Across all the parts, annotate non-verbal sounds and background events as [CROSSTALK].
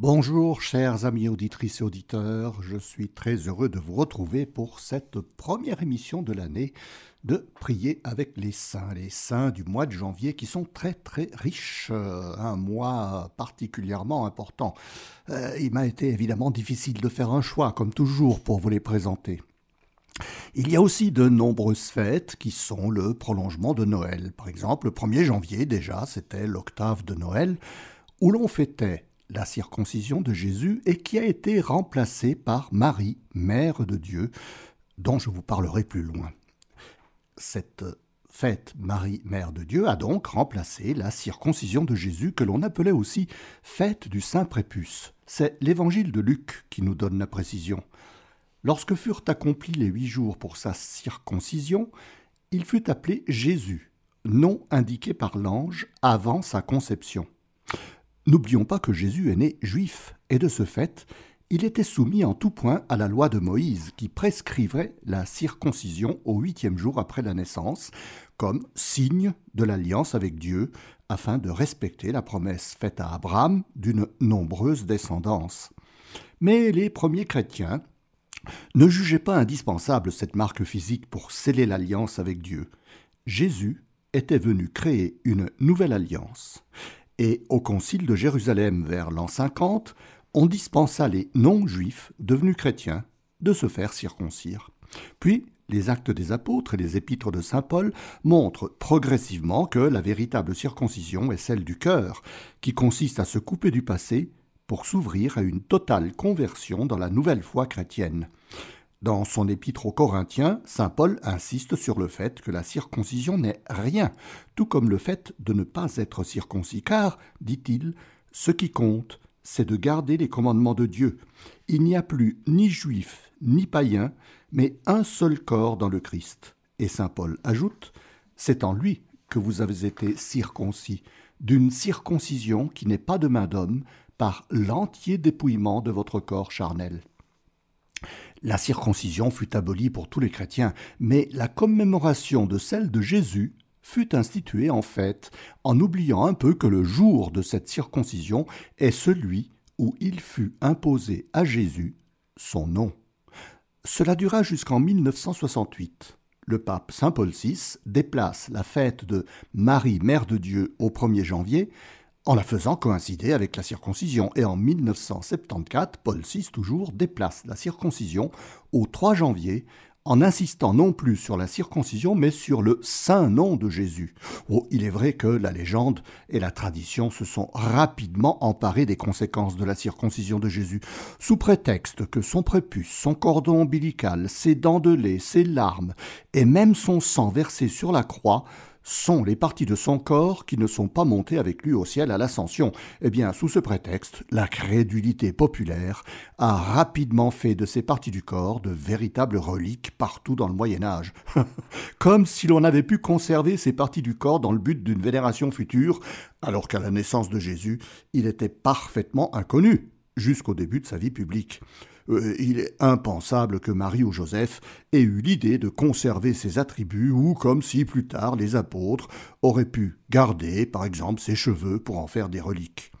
Bonjour chers amis auditrices et auditeurs, je suis très heureux de vous retrouver pour cette première émission de l'année de Prier avec les saints, les saints du mois de janvier qui sont très très riches, euh, un mois particulièrement important. Euh, il m'a été évidemment difficile de faire un choix, comme toujours, pour vous les présenter. Il y a aussi de nombreuses fêtes qui sont le prolongement de Noël. Par exemple, le 1er janvier déjà, c'était l'octave de Noël, où l'on fêtait la circoncision de Jésus et qui a été remplacée par Marie, Mère de Dieu, dont je vous parlerai plus loin. Cette fête Marie, Mère de Dieu a donc remplacé la circoncision de Jésus que l'on appelait aussi fête du Saint Prépuce. C'est l'évangile de Luc qui nous donne la précision. Lorsque furent accomplis les huit jours pour sa circoncision, il fut appelé Jésus, nom indiqué par l'ange avant sa conception. N'oublions pas que Jésus est né juif, et de ce fait, il était soumis en tout point à la loi de Moïse, qui prescrivait la circoncision au huitième jour après la naissance, comme signe de l'alliance avec Dieu, afin de respecter la promesse faite à Abraham d'une nombreuse descendance. Mais les premiers chrétiens ne jugeaient pas indispensable cette marque physique pour sceller l'alliance avec Dieu. Jésus était venu créer une nouvelle alliance et au concile de Jérusalem vers l'an 50, on dispensa les non-juifs devenus chrétiens de se faire circoncire. Puis, les actes des apôtres et les épîtres de Saint Paul montrent progressivement que la véritable circoncision est celle du cœur, qui consiste à se couper du passé pour s'ouvrir à une totale conversion dans la nouvelle foi chrétienne. Dans son épître aux Corinthiens, saint Paul insiste sur le fait que la circoncision n'est rien, tout comme le fait de ne pas être circoncis, car, dit-il, ce qui compte, c'est de garder les commandements de Dieu. Il n'y a plus ni juif ni païen, mais un seul corps dans le Christ. Et saint Paul ajoute, c'est en lui que vous avez été circoncis, d'une circoncision qui n'est pas de main d'homme, par l'entier dépouillement de votre corps charnel. La circoncision fut abolie pour tous les chrétiens, mais la commémoration de celle de Jésus fut instituée en fait, en oubliant un peu que le jour de cette circoncision est celui où il fut imposé à Jésus son nom. Cela dura jusqu'en 1968. Le pape Saint Paul VI déplace la fête de Marie, Mère de Dieu, au 1er janvier, en la faisant coïncider avec la circoncision. Et en 1974, Paul VI toujours déplace la circoncision au 3 janvier en insistant non plus sur la circoncision, mais sur le saint nom de Jésus. Oh, il est vrai que la légende et la tradition se sont rapidement emparées des conséquences de la circoncision de Jésus, sous prétexte que son prépuce, son cordon ombilical, ses dents de lait, ses larmes, et même son sang versé sur la croix sont les parties de son corps qui ne sont pas montées avec lui au ciel à l'ascension. Eh bien, sous ce prétexte, la crédulité populaire a rapidement fait de ces parties du corps de véritables reliques partout dans le Moyen Âge. [LAUGHS] Comme si l'on avait pu conserver ces parties du corps dans le but d'une vénération future, alors qu'à la naissance de Jésus, il était parfaitement inconnu jusqu'au début de sa vie publique. Euh, il est impensable que Marie ou Joseph aient eu l'idée de conserver ses attributs ou comme si plus tard les apôtres auraient pu garder, par exemple, ses cheveux pour en faire des reliques.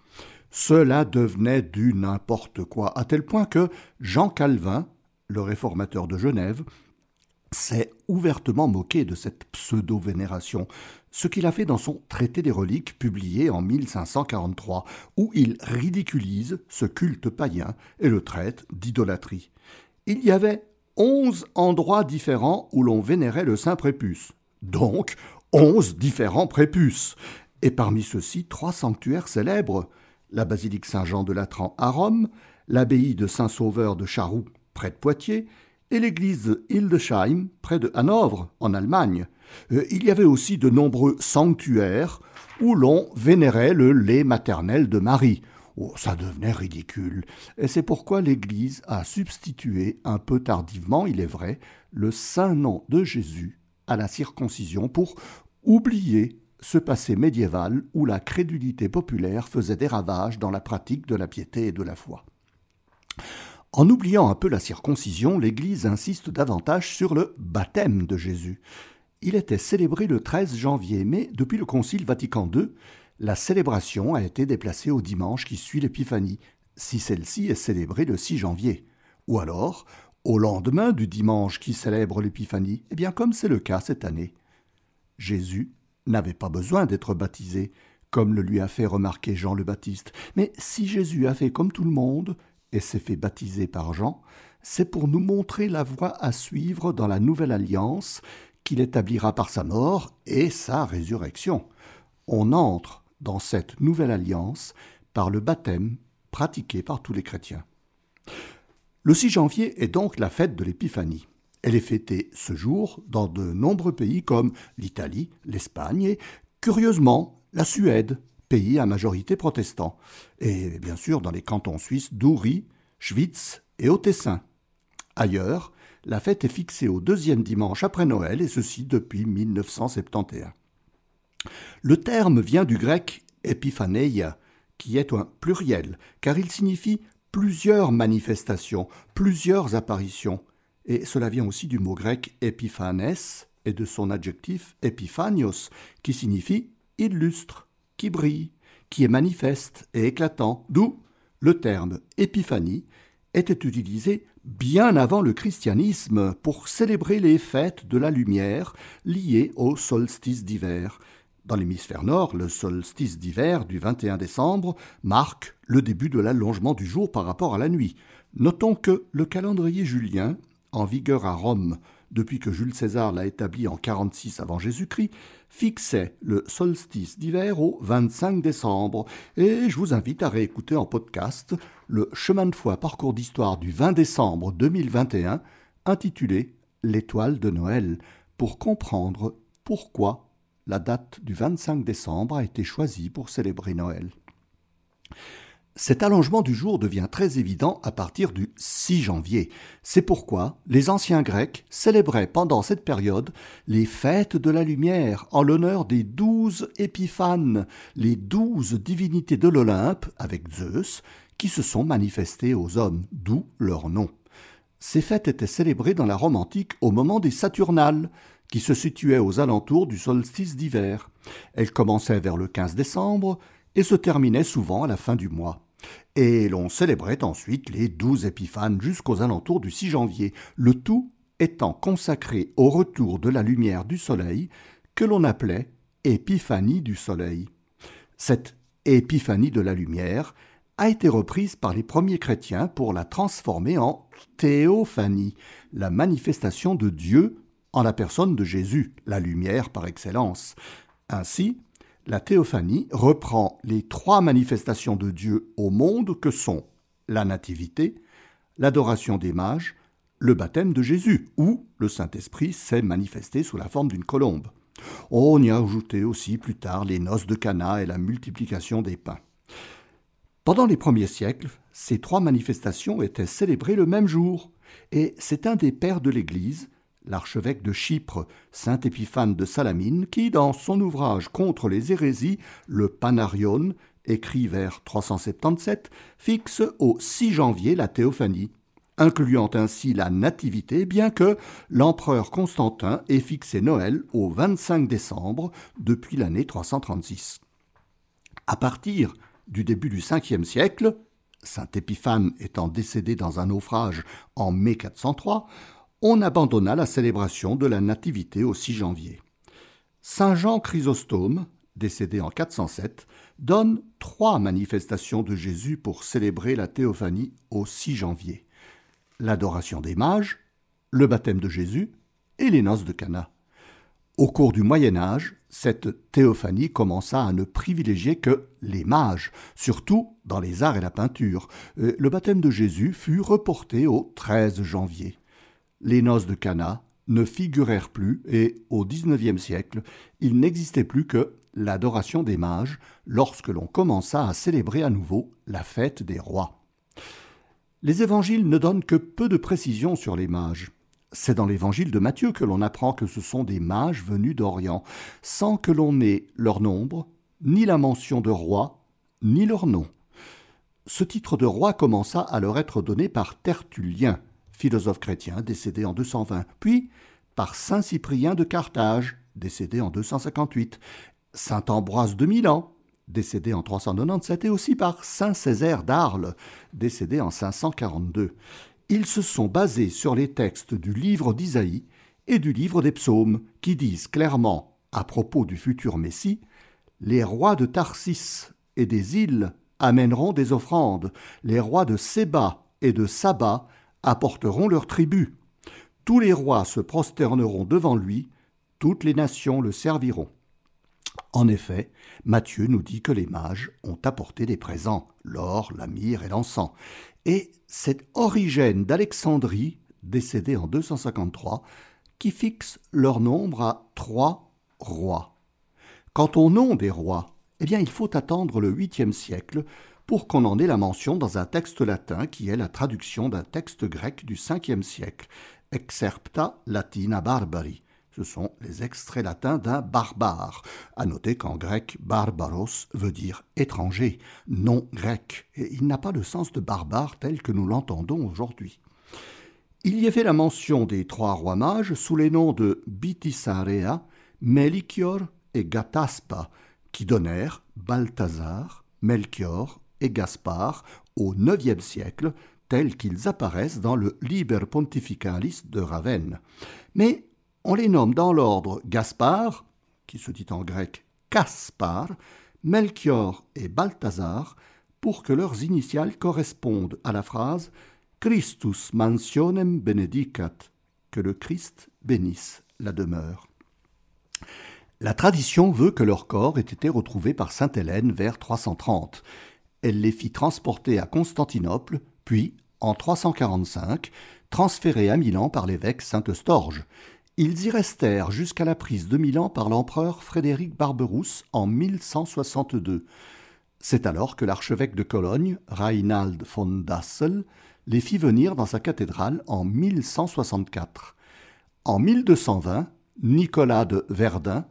Cela devenait du n'importe quoi, à tel point que Jean Calvin, le réformateur de Genève, s'est ouvertement moqué de cette pseudo-vénération, ce qu'il a fait dans son Traité des reliques publié en 1543, où il ridiculise ce culte païen et le traite d'idolâtrie. Il y avait onze endroits différents où l'on vénérait le Saint Prépuce, donc onze différents prépuces, et parmi ceux-ci trois sanctuaires célèbres, la basilique Saint-Jean de Latran à Rome, l'abbaye de Saint-Sauveur de Charroux près de Poitiers, et l'église Hildesheim, près de Hanovre, en Allemagne. Euh, il y avait aussi de nombreux sanctuaires où l'on vénérait le lait maternel de Marie. Oh, ça devenait ridicule. Et c'est pourquoi l'Église a substitué, un peu tardivement, il est vrai, le saint nom de Jésus à la circoncision pour oublier ce passé médiéval où la crédulité populaire faisait des ravages dans la pratique de la piété et de la foi. En oubliant un peu la circoncision, l'Église insiste davantage sur le baptême de Jésus. Il était célébré le 13 janvier, mais depuis le Concile Vatican II, la célébration a été déplacée au dimanche qui suit l'Épiphanie, si celle-ci est célébrée le 6 janvier, ou alors au lendemain du dimanche qui célèbre l'Épiphanie, eh bien comme c'est le cas cette année. Jésus n'avait pas besoin d'être baptisé, comme le lui a fait remarquer Jean le Baptiste, mais si Jésus a fait comme tout le monde et s'est fait baptiser par Jean, c'est pour nous montrer la voie à suivre dans la nouvelle alliance qu'il établira par sa mort et sa résurrection. On entre dans cette nouvelle alliance par le baptême pratiqué par tous les chrétiens. Le 6 janvier est donc la fête de l'Épiphanie. Elle est fêtée ce jour dans de nombreux pays comme l'Italie, l'Espagne et, curieusement, la Suède, pays à majorité protestant, et bien sûr dans les cantons suisses d'Uri, Schwyz et au Tessin. Ailleurs, la fête est fixée au deuxième dimanche après Noël, et ceci depuis 1971. Le terme vient du grec epiphaneia, qui est un pluriel, car il signifie plusieurs manifestations, plusieurs apparitions, et cela vient aussi du mot grec epiphanes et de son adjectif epiphanios, qui signifie illustre, qui brille, qui est manifeste et éclatant, d'où le terme épiphanie était utilisé bien avant le christianisme pour célébrer les fêtes de la lumière liées au solstice d'hiver. Dans l'hémisphère nord, le solstice d'hiver du 21 décembre marque le début de l'allongement du jour par rapport à la nuit. Notons que le calendrier julien, en vigueur à Rome depuis que Jules César l'a établi en 46 avant Jésus-Christ, fixait le solstice d'hiver au 25 décembre, et je vous invite à réécouter en podcast le chemin de foi parcours d'histoire du 20 décembre 2021, intitulé L'étoile de Noël, pour comprendre pourquoi la date du 25 décembre a été choisie pour célébrer Noël. Cet allongement du jour devient très évident à partir du 6 janvier. C'est pourquoi les anciens Grecs célébraient pendant cette période les fêtes de la lumière en l'honneur des douze épiphanes, les douze divinités de l'Olympe, avec Zeus, qui se sont manifestées aux hommes, d'où leur nom. Ces fêtes étaient célébrées dans la Rome antique au moment des Saturnales, qui se situaient aux alentours du solstice d'hiver. Elles commençaient vers le 15 décembre et se terminaient souvent à la fin du mois et l'on célébrait ensuite les douze épiphanes jusqu'aux alentours du 6 janvier, le tout étant consacré au retour de la lumière du soleil, que l'on appelait Épiphanie du soleil. Cette Épiphanie de la lumière a été reprise par les premiers chrétiens pour la transformer en théophanie, la manifestation de Dieu en la personne de Jésus, la lumière par excellence. Ainsi, la théophanie reprend les trois manifestations de Dieu au monde que sont la nativité, l'adoration des mages, le baptême de Jésus, où le Saint-Esprit s'est manifesté sous la forme d'une colombe. On y a ajouté aussi plus tard les noces de Cana et la multiplication des pains. Pendant les premiers siècles, ces trois manifestations étaient célébrées le même jour, et c'est un des pères de l'Église, l'archevêque de Chypre, saint Épiphane de Salamine, qui, dans son ouvrage contre les hérésies, le Panarion, écrit vers 377, fixe au 6 janvier la théophanie, incluant ainsi la nativité, bien que l'empereur Constantin ait fixé Noël au 25 décembre depuis l'année 336. À partir du début du 5e siècle, Saint Épiphane étant décédé dans un naufrage en mai 403, on abandonna la célébration de la Nativité au 6 janvier. Saint Jean Chrysostome, décédé en 407, donne trois manifestations de Jésus pour célébrer la théophanie au 6 janvier l'adoration des mages, le baptême de Jésus et les noces de Cana. Au cours du Moyen Âge, cette théophanie commença à ne privilégier que les mages, surtout dans les arts et la peinture. Euh, le baptême de Jésus fut reporté au 13 janvier les noces de Cana ne figurèrent plus et, au XIXe siècle, il n'existait plus que l'adoration des mages lorsque l'on commença à célébrer à nouveau la fête des rois. Les évangiles ne donnent que peu de précisions sur les mages. C'est dans l'évangile de Matthieu que l'on apprend que ce sont des mages venus d'Orient, sans que l'on ait leur nombre, ni la mention de roi, ni leur nom. Ce titre de roi commença à leur être donné par Tertullien, philosophe chrétien décédé en 220, puis par saint Cyprien de Carthage, décédé en 258, saint Ambroise de Milan, décédé en 397, et aussi par saint Césaire d'Arles, décédé en 542. Ils se sont basés sur les textes du livre d'Isaïe et du livre des psaumes, qui disent clairement, à propos du futur Messie, Les rois de Tarsis et des îles amèneront des offrandes, les rois de Séba et de Saba apporteront leurs tribus. Tous les rois se prosterneront devant lui, toutes les nations le serviront. En effet, Matthieu nous dit que les mages ont apporté des présents, l'or, la myrrhe et l'encens. Et c'est Origène d'Alexandrie, décédé en 253, qui fixe leur nombre à trois rois. Quant au nom des rois, eh bien il faut attendre le 8e siècle pour qu'on en ait la mention dans un texte latin qui est la traduction d'un texte grec du 5e siècle, Excerpta Latina Barbari. Ce sont les extraits latins d'un barbare. À noter qu'en grec, barbaros veut dire étranger, non grec, et il n'a pas le sens de barbare tel que nous l'entendons aujourd'hui. Il y avait la mention des trois rois mages sous les noms de Bitisarea, Melchior et Gataspa, qui donnèrent Balthazar, Melchior et Gaspard au IXe siècle, tels qu'ils apparaissent dans le Liber Pontificalis de Ravenne. Mais on les nomme dans l'ordre Gaspard, qui se dit en grec Caspar, Melchior et Balthazar, pour que leurs initiales correspondent à la phrase Christus mansionem benedicat, que le Christ bénisse la demeure. La tradition veut que leur corps ait été retrouvé par sainte Hélène vers 330. Elle les fit transporter à Constantinople, puis, en 345, transférés à Milan par l'évêque Sainte Storge. Ils y restèrent jusqu'à la prise de Milan par l'empereur Frédéric Barberousse en 1162. C'est alors que l'archevêque de Cologne, Reinald von Dassel, les fit venir dans sa cathédrale en 1164. En 1220, Nicolas de Verdun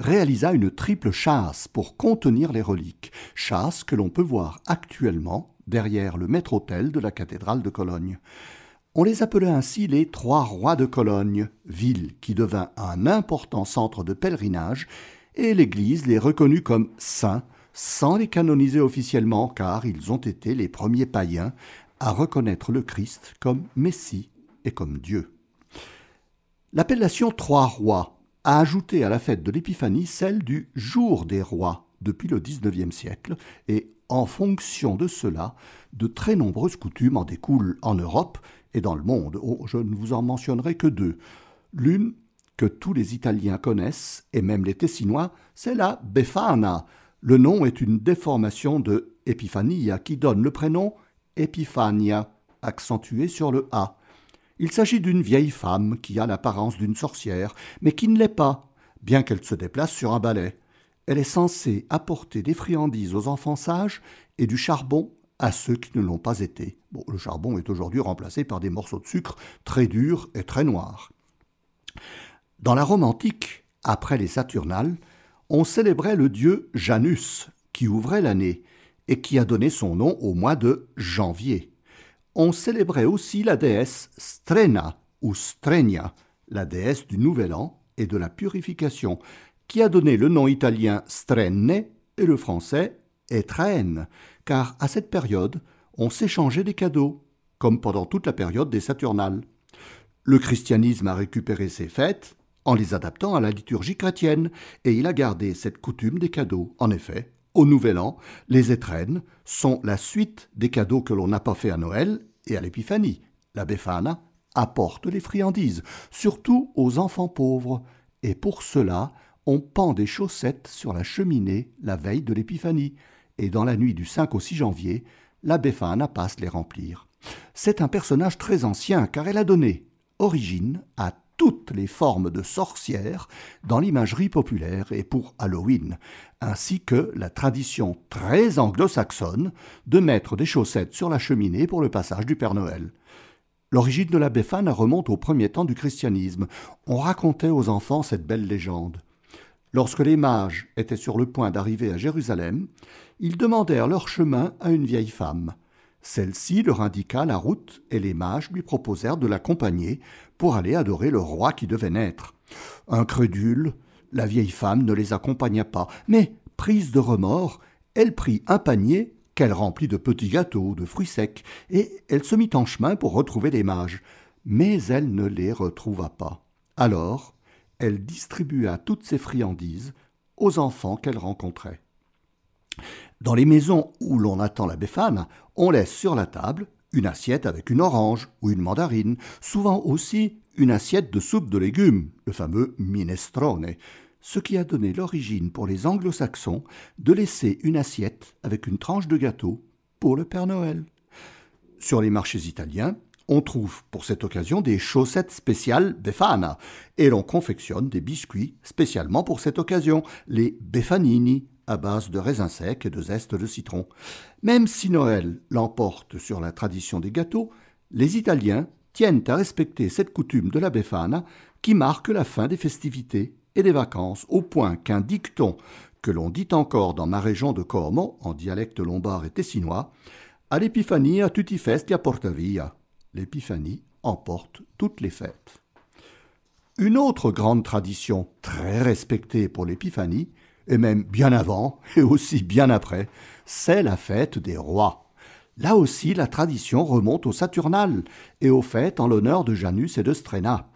réalisa une triple chasse pour contenir les reliques, chasse que l'on peut voir actuellement derrière le maître-autel de la cathédrale de Cologne. On les appelait ainsi les Trois Rois de Cologne, ville qui devint un important centre de pèlerinage, et l'Église les reconnut comme saints sans les canoniser officiellement car ils ont été les premiers païens à reconnaître le Christ comme Messie et comme Dieu. L'appellation Trois Rois a ajouté à la fête de l'Épiphanie celle du Jour des Rois depuis le XIXe siècle, et en fonction de cela, de très nombreuses coutumes en découlent en Europe et dans le monde. Oh, je ne vous en mentionnerai que deux. L'une, que tous les Italiens connaissent, et même les Tessinois, c'est la Befana. Le nom est une déformation de Epifania qui donne le prénom Epifania, accentué sur le A. Il s'agit d'une vieille femme qui a l'apparence d'une sorcière, mais qui ne l'est pas, bien qu'elle se déplace sur un balai. Elle est censée apporter des friandises aux enfants sages et du charbon à ceux qui ne l'ont pas été. Bon, le charbon est aujourd'hui remplacé par des morceaux de sucre très durs et très noirs. Dans la Rome antique, après les Saturnales, on célébrait le dieu Janus, qui ouvrait l'année, et qui a donné son nom au mois de janvier. On célébrait aussi la déesse Strena ou Strenia, la déesse du Nouvel An et de la purification, qui a donné le nom italien Strenne et le français Etraine, car à cette période, on s'échangeait des cadeaux, comme pendant toute la période des Saturnales. Le christianisme a récupéré ces fêtes en les adaptant à la liturgie chrétienne, et il a gardé cette coutume des cadeaux. En effet, au Nouvel An, les étrennes sont la suite des cadeaux que l'on n'a pas fait à Noël et à l'Épiphanie. La Befana apporte les friandises, surtout aux enfants pauvres, et pour cela, on pend des chaussettes sur la cheminée la veille de l'Épiphanie et dans la nuit du 5 au 6 janvier, la Befana passe les remplir. C'est un personnage très ancien car elle a donné origine à toutes les formes de sorcières dans l'imagerie populaire et pour Halloween, ainsi que la tradition très anglo-saxonne de mettre des chaussettes sur la cheminée pour le passage du Père Noël. L'origine de la Befana remonte au premier temps du christianisme. On racontait aux enfants cette belle légende. Lorsque les mages étaient sur le point d'arriver à Jérusalem, ils demandèrent leur chemin à une vieille femme. Celle-ci leur indiqua la route et les mages lui proposèrent de l'accompagner pour aller adorer le roi qui devait naître. Incrédule, la vieille femme ne les accompagna pas, mais, prise de remords, elle prit un panier qu'elle remplit de petits gâteaux, de fruits secs, et elle se mit en chemin pour retrouver les mages. Mais elle ne les retrouva pas. Alors, elle distribua toutes ses friandises aux enfants qu'elle rencontrait. Dans les maisons où l'on attend la Befana, on laisse sur la table une assiette avec une orange ou une mandarine, souvent aussi une assiette de soupe de légumes, le fameux minestrone, ce qui a donné l'origine pour les anglo-saxons de laisser une assiette avec une tranche de gâteau pour le Père Noël. Sur les marchés italiens, on trouve pour cette occasion des chaussettes spéciales Befana et l'on confectionne des biscuits spécialement pour cette occasion, les Befanini, à base de raisins secs et de zeste de citron. Même si Noël l'emporte sur la tradition des gâteaux, les Italiens tiennent à respecter cette coutume de la Befana qui marque la fin des festivités et des vacances, au point qu'un dicton que l'on dit encore dans ma région de Como, en dialecte lombard et tessinois, à l'épiphanie tutti festi a porta via. L'épiphanie emporte toutes les fêtes. Une autre grande tradition très respectée pour l'épiphanie, et même bien avant [LAUGHS] et aussi bien après, c'est la fête des rois. Là aussi, la tradition remonte au Saturnal et aux fêtes en l'honneur de Janus et de Stréna.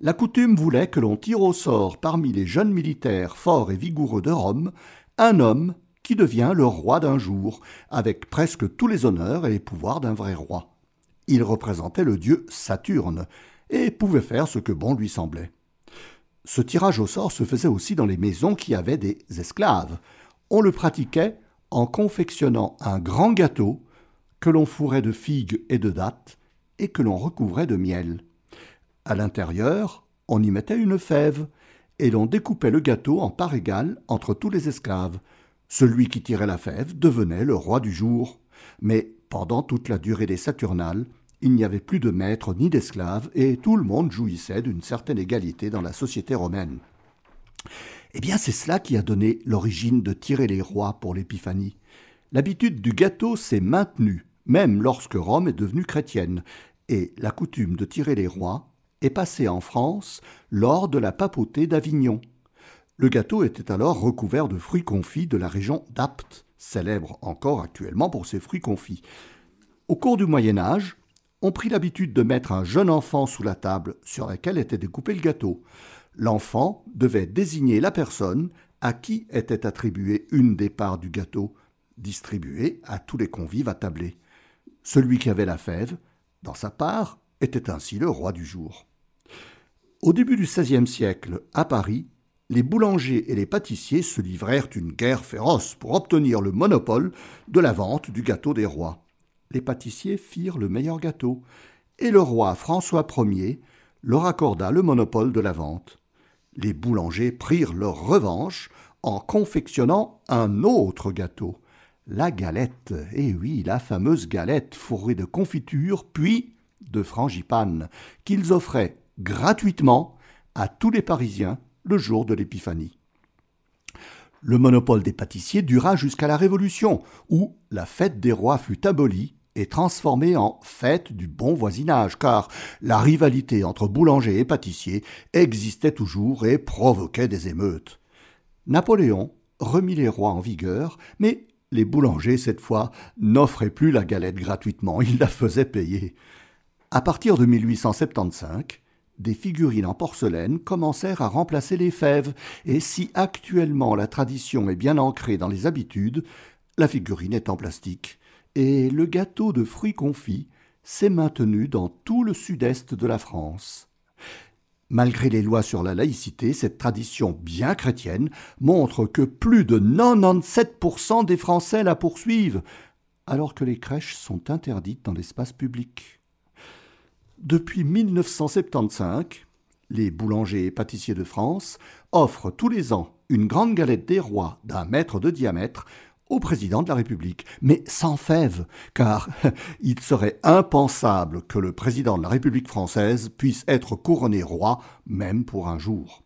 La coutume voulait que l'on tire au sort parmi les jeunes militaires forts et vigoureux de Rome un homme qui devient le roi d'un jour, avec presque tous les honneurs et les pouvoirs d'un vrai roi. Il représentait le dieu Saturne et pouvait faire ce que bon lui semblait. Ce tirage au sort se faisait aussi dans les maisons qui avaient des esclaves. On le pratiquait en confectionnant un grand gâteau que l'on fourrait de figues et de dattes et que l'on recouvrait de miel. À l'intérieur, on y mettait une fève, et l'on découpait le gâteau en parts égales entre tous les esclaves. Celui qui tirait la fève devenait le roi du jour. Mais pendant toute la durée des Saturnales, il n'y avait plus de maître ni d'esclaves, et tout le monde jouissait d'une certaine égalité dans la société romaine. Eh bien, c'est cela qui a donné l'origine de tirer les rois pour l'épiphanie. L'habitude du gâteau s'est maintenue, même lorsque Rome est devenue chrétienne, et la coutume de tirer les rois est passé en France lors de la papauté d'Avignon. Le gâteau était alors recouvert de fruits confits de la région d'Apt, célèbre encore actuellement pour ses fruits confits. Au cours du Moyen Âge, on prit l'habitude de mettre un jeune enfant sous la table sur laquelle était découpé le gâteau. L'enfant devait désigner la personne à qui était attribuée une des parts du gâteau, distribuée à tous les convives attablés. Celui qui avait la fève, dans sa part, était ainsi le roi du jour. Au début du XVIe siècle, à Paris, les boulangers et les pâtissiers se livrèrent une guerre féroce pour obtenir le monopole de la vente du gâteau des rois. Les pâtissiers firent le meilleur gâteau, et le roi François Ier leur accorda le monopole de la vente. Les boulangers prirent leur revanche en confectionnant un autre gâteau, la galette, et eh oui, la fameuse galette fourrée de confiture, puis de frangipane qu'ils offraient gratuitement à tous les Parisiens le jour de l'Épiphanie. Le monopole des pâtissiers dura jusqu'à la Révolution, où la fête des rois fut abolie transformée en fête du bon voisinage, car la rivalité entre boulangers et pâtissiers existait toujours et provoquait des émeutes. Napoléon remit les rois en vigueur, mais les boulangers, cette fois, n'offraient plus la galette gratuitement, ils la faisaient payer. À partir de 1875, des figurines en porcelaine commencèrent à remplacer les fèves, et si actuellement la tradition est bien ancrée dans les habitudes, la figurine est en plastique, et le gâteau de fruits confits s'est maintenu dans tout le sud-est de la France. Malgré les lois sur la laïcité, cette tradition bien chrétienne montre que plus de 97% des Français la poursuivent, alors que les crèches sont interdites dans l'espace public. Depuis 1975, les boulangers et pâtissiers de France offrent tous les ans une grande galette des rois d'un mètre de diamètre au président de la République, mais sans fève, car [LAUGHS] il serait impensable que le président de la République française puisse être couronné roi, même pour un jour.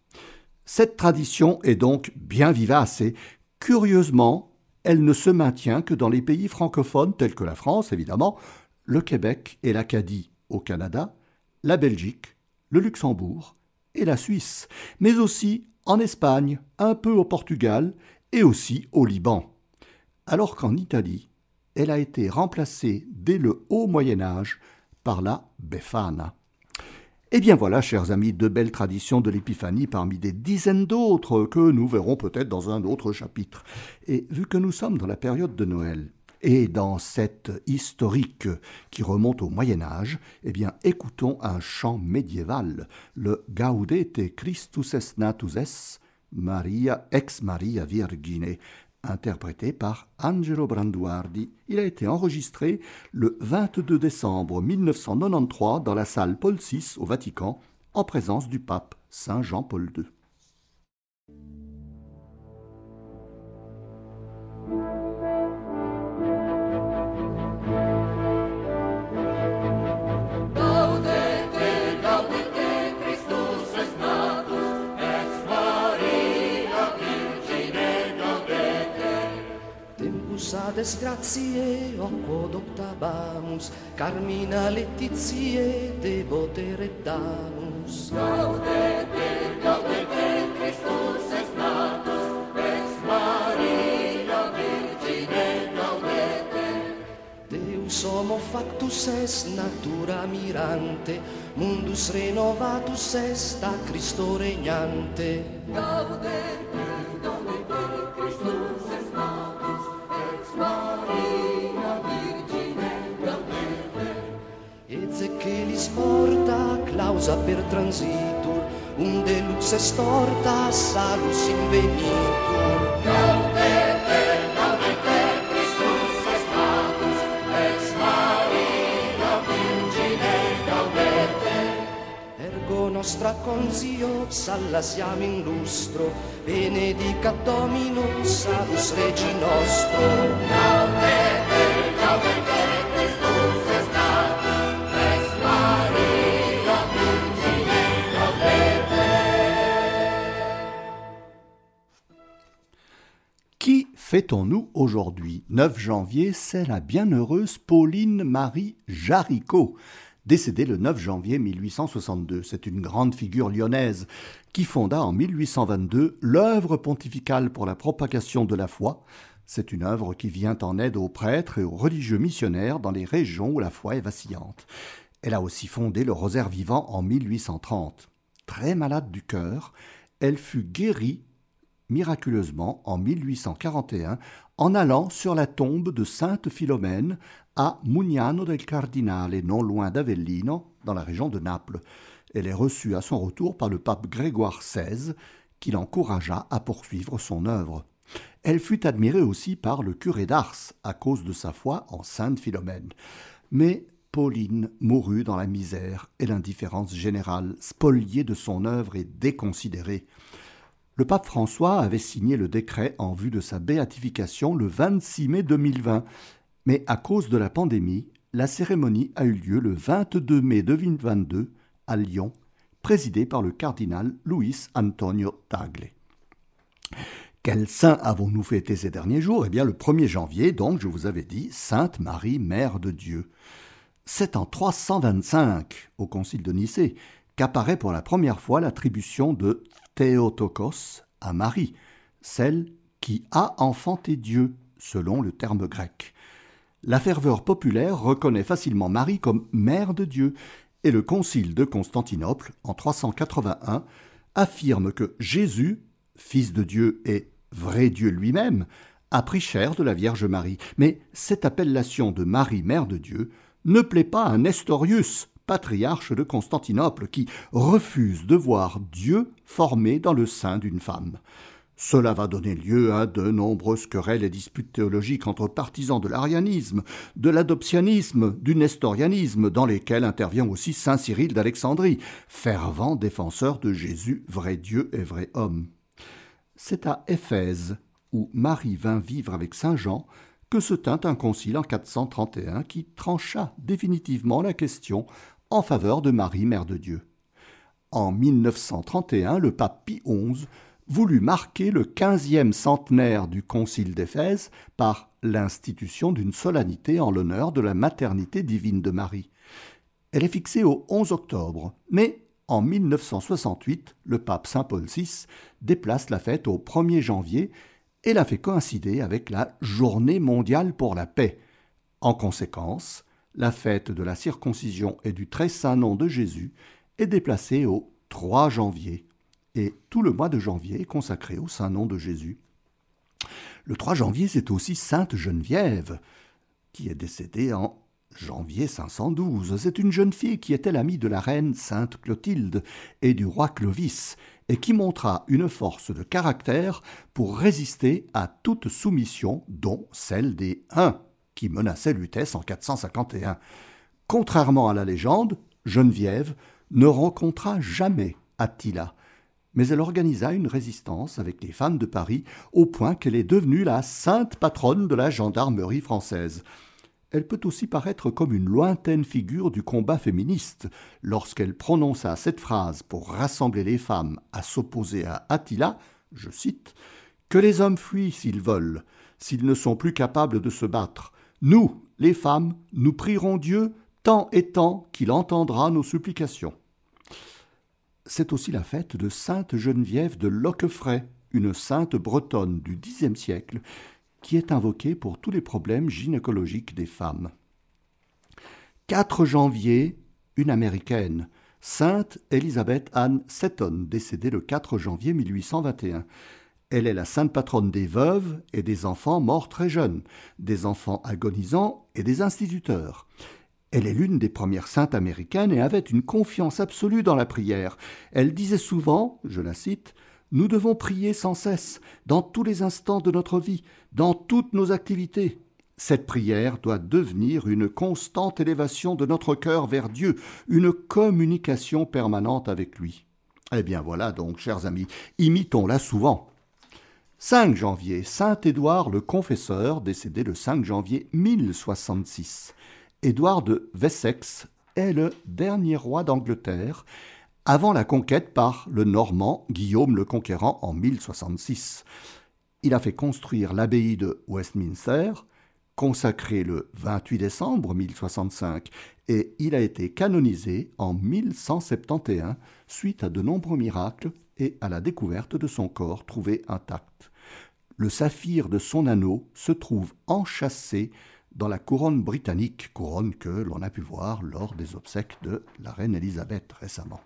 Cette tradition est donc bien vivace et, curieusement, elle ne se maintient que dans les pays francophones tels que la France, évidemment, le Québec et l'Acadie au Canada, la Belgique, le Luxembourg et la Suisse, mais aussi en Espagne, un peu au Portugal et aussi au Liban. Alors qu'en Italie, elle a été remplacée dès le haut Moyen Âge par la Befana. Eh bien voilà, chers amis, de belles traditions de l'Épiphanie parmi des dizaines d'autres que nous verrons peut-être dans un autre chapitre. Et vu que nous sommes dans la période de Noël, et dans cette historique qui remonte au Moyen Âge, eh bien écoutons un chant médiéval, le Gaudete Christus es natus es, Maria ex Maria Virgine, interprété par Angelo Branduardi. Il a été enregistré le 22 décembre 1993 dans la salle Paul VI au Vatican, en présence du pape Saint Jean-Paul II. disgrazie occo d'octabamus carmina letizie devotere damus. Gaudete gaudete Christus es natus ex Maria Virgine gaudete Deus homo factus est natura mirante mundus renovatus est a Christo regnante. Gaudete porta clausa per transitur, unde lux est torta salus invenitur. Gaudete, gaudete, Christus es natus, ex Maria Virgine gaudete. Ergo nostra consio s'allasiam in lustro, benedicat Dominus salus Regi nostro. Gaudete, gaudete, fêtons-nous aujourd'hui? 9 janvier, c'est la bienheureuse Pauline Marie Jaricot, décédée le 9 janvier 1862. C'est une grande figure lyonnaise qui fonda en 1822 l'œuvre pontificale pour la propagation de la foi. C'est une œuvre qui vient en aide aux prêtres et aux religieux missionnaires dans les régions où la foi est vacillante. Elle a aussi fondé le Rosaire vivant en 1830. Très malade du cœur, elle fut guérie miraculeusement en 1841 en allant sur la tombe de Sainte Philomène à Mugnano del Cardinale, non loin d'Avellino, dans la région de Naples. Elle est reçue à son retour par le pape Grégoire XVI, qui l'encouragea à poursuivre son œuvre. Elle fut admirée aussi par le curé d'Ars à cause de sa foi en Sainte Philomène. Mais Pauline mourut dans la misère et l'indifférence générale, spoliée de son œuvre et déconsidérée. Le pape François avait signé le décret en vue de sa béatification le 26 mai 2020, mais à cause de la pandémie, la cérémonie a eu lieu le 22 mai 2022 à Lyon, présidée par le cardinal Luis Antonio Tagle. Quel saint avons-nous fêté ces derniers jours? Eh bien, le 1er janvier, donc, je vous avais dit, Sainte Marie, Mère de Dieu. C'est en 325, au Concile de Nicée, qu'apparaît pour la première fois l'attribution de Théotokos à Marie, celle qui a enfanté Dieu, selon le terme grec. La ferveur populaire reconnaît facilement Marie comme mère de Dieu, et le Concile de Constantinople, en 381, affirme que Jésus, fils de Dieu et vrai Dieu lui-même, a pris chair de la Vierge Marie. Mais cette appellation de Marie, mère de Dieu, ne plaît pas à Nestorius, patriarche de Constantinople, qui refuse de voir Dieu formé dans le sein d'une femme. Cela va donner lieu à de nombreuses querelles et disputes théologiques entre partisans de l'arianisme, de l'adoptionnisme, du nestorianisme, dans lesquels intervient aussi saint Cyril d'Alexandrie, fervent défenseur de Jésus, vrai Dieu et vrai homme. C'est à Éphèse, où Marie vint vivre avec saint Jean, que se tint un concile en 431 qui trancha définitivement la question en faveur de Marie, Mère de Dieu. En 1931, le pape Pie XI voulut marquer le quinzième centenaire du concile d'Éphèse par l'institution d'une solennité en l'honneur de la maternité divine de Marie. Elle est fixée au 11 octobre, mais en 1968, le pape Saint Paul VI déplace la fête au 1er janvier et l'a fait coïncider avec la Journée mondiale pour la paix. En conséquence, la fête de la circoncision et du très saint nom de Jésus est déplacée au 3 janvier, et tout le mois de janvier est consacré au saint nom de Jésus. Le 3 janvier, c'est aussi Sainte Geneviève, qui est décédée en janvier 512. C'est une jeune fille qui était l'amie de la reine Sainte Clotilde et du roi Clovis, et qui montra une force de caractère pour résister à toute soumission, dont celle des Huns, qui menaçaient Lutèce en 451. Contrairement à la légende, Geneviève ne rencontra jamais Attila, mais elle organisa une résistance avec les femmes de Paris au point qu'elle est devenue la sainte patronne de la gendarmerie française. Elle peut aussi paraître comme une lointaine figure du combat féministe lorsqu'elle prononça cette phrase pour rassembler les femmes à s'opposer à Attila, je cite, Que les hommes fuient s'ils veulent, s'ils ne sont plus capables de se battre. Nous, les femmes, nous prierons Dieu tant et tant qu'il entendra nos supplications c'est aussi la fête de Sainte Geneviève de Loquefray, une sainte bretonne du Xe siècle, qui est invoquée pour tous les problèmes gynécologiques des femmes. 4 janvier, une américaine, Sainte Elizabeth Anne Seton, décédée le 4 janvier 1821. Elle est la sainte patronne des veuves et des enfants morts très jeunes, des enfants agonisants et des instituteurs. Elle est l'une des premières saintes américaines et avait une confiance absolue dans la prière. Elle disait souvent, je la cite, Nous devons prier sans cesse, dans tous les instants de notre vie, dans toutes nos activités. Cette prière doit devenir une constante élévation de notre cœur vers Dieu, une communication permanente avec lui. Eh bien voilà donc, chers amis, imitons-la souvent. 5 janvier, Saint Édouard le Confesseur, décédé le 5 janvier 1066. Édouard de Wessex est le dernier roi d'Angleterre avant la conquête par le Normand Guillaume le Conquérant en 1066. Il a fait construire l'abbaye de Westminster, consacrée le 28 décembre 1065, et il a été canonisé en 1171 suite à de nombreux miracles et à la découverte de son corps trouvé intact. Le saphir de son anneau se trouve enchâssé dans la couronne britannique, couronne que l'on a pu voir lors des obsèques de la reine Élisabeth récemment.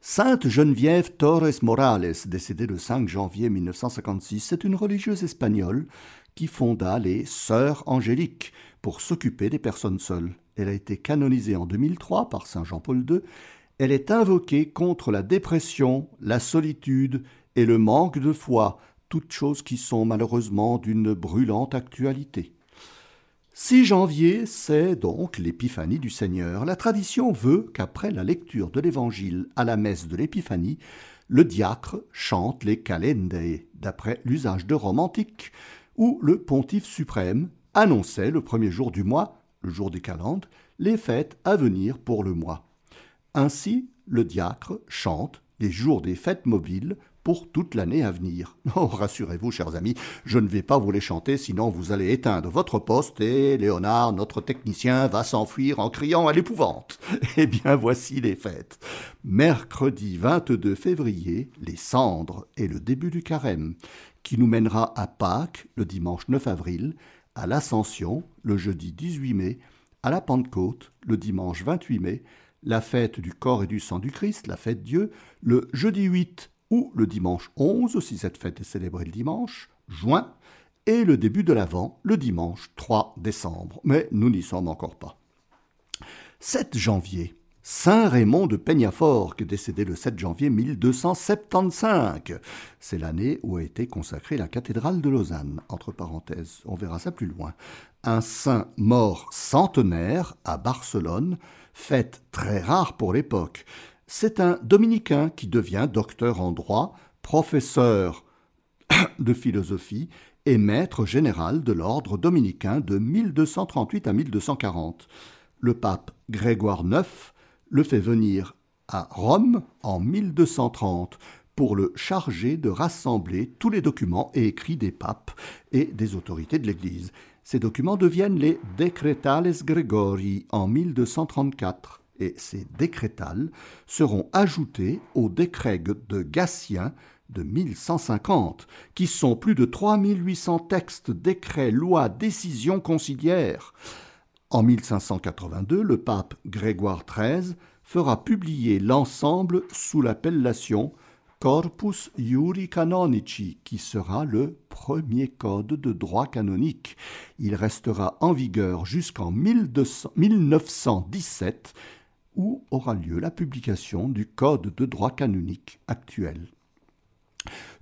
Sainte Geneviève Torres Morales, décédée le 5 janvier 1956, c'est une religieuse espagnole qui fonda les Sœurs angéliques pour s'occuper des personnes seules. Elle a été canonisée en 2003 par Saint Jean-Paul II. Elle est invoquée contre la dépression, la solitude et le manque de foi, toutes choses qui sont malheureusement d'une brûlante actualité. 6 janvier, c'est donc l'épiphanie du Seigneur. La tradition veut qu'après la lecture de l'évangile à la messe de l'épiphanie, le diacre chante les calendei, d'après l'usage de Rome antique, où le pontife suprême annonçait le premier jour du mois, le jour des calendes, les fêtes à venir pour le mois. Ainsi, le diacre chante les jours des fêtes mobiles pour toute l'année à venir. [LAUGHS] Oh, rassurez-vous, chers amis, je ne vais pas vous les chanter, sinon vous allez éteindre votre poste et Léonard, notre technicien, va s'enfuir en criant à l'épouvante. [LAUGHS] Eh bien, voici les fêtes. Mercredi 22 février, les cendres et le début du carême, qui nous mènera à Pâques, le dimanche 9 avril, à l'Ascension, le jeudi 18 mai, à la Pentecôte, le dimanche 28 mai, la fête du corps et du sang du Christ, la fête Dieu, le jeudi 8 ou le dimanche 11, si cette fête est célébrée le dimanche, juin, et le début de l'Avent, le dimanche 3 décembre. Mais nous n'y sommes encore pas. 7 janvier, Saint Raymond de Peñafort, qui décédé le 7 janvier 1275. C'est l'année où a été consacrée la cathédrale de Lausanne, entre parenthèses. On verra ça plus loin. Un saint mort centenaire à Barcelone, fête très rare pour l'époque c'est un dominicain qui devient docteur en droit, professeur [COUGHS] de philosophie et maître général de l'ordre dominicain de 1238 à 1240. Le pape Grégoire IX le fait venir à Rome en 1230 pour le charger de rassembler tous les documents et écrits des papes et des autorités de l'Église. Ces documents deviennent les Decretales Gregori en 1234 et ces décrétales seront ajoutés au décret de Gatien de 1150, qui sont plus de 3800 textes, décrets, lois, décisions conciliaires. En 1582, le pape Grégoire XIII fera publier l'ensemble sous l'appellation Corpus Iuri Canonici, qui sera le premier code de droit canonique. Il restera en vigueur jusqu'en 1917, où aura lieu la publication du code de droit canonique actuel.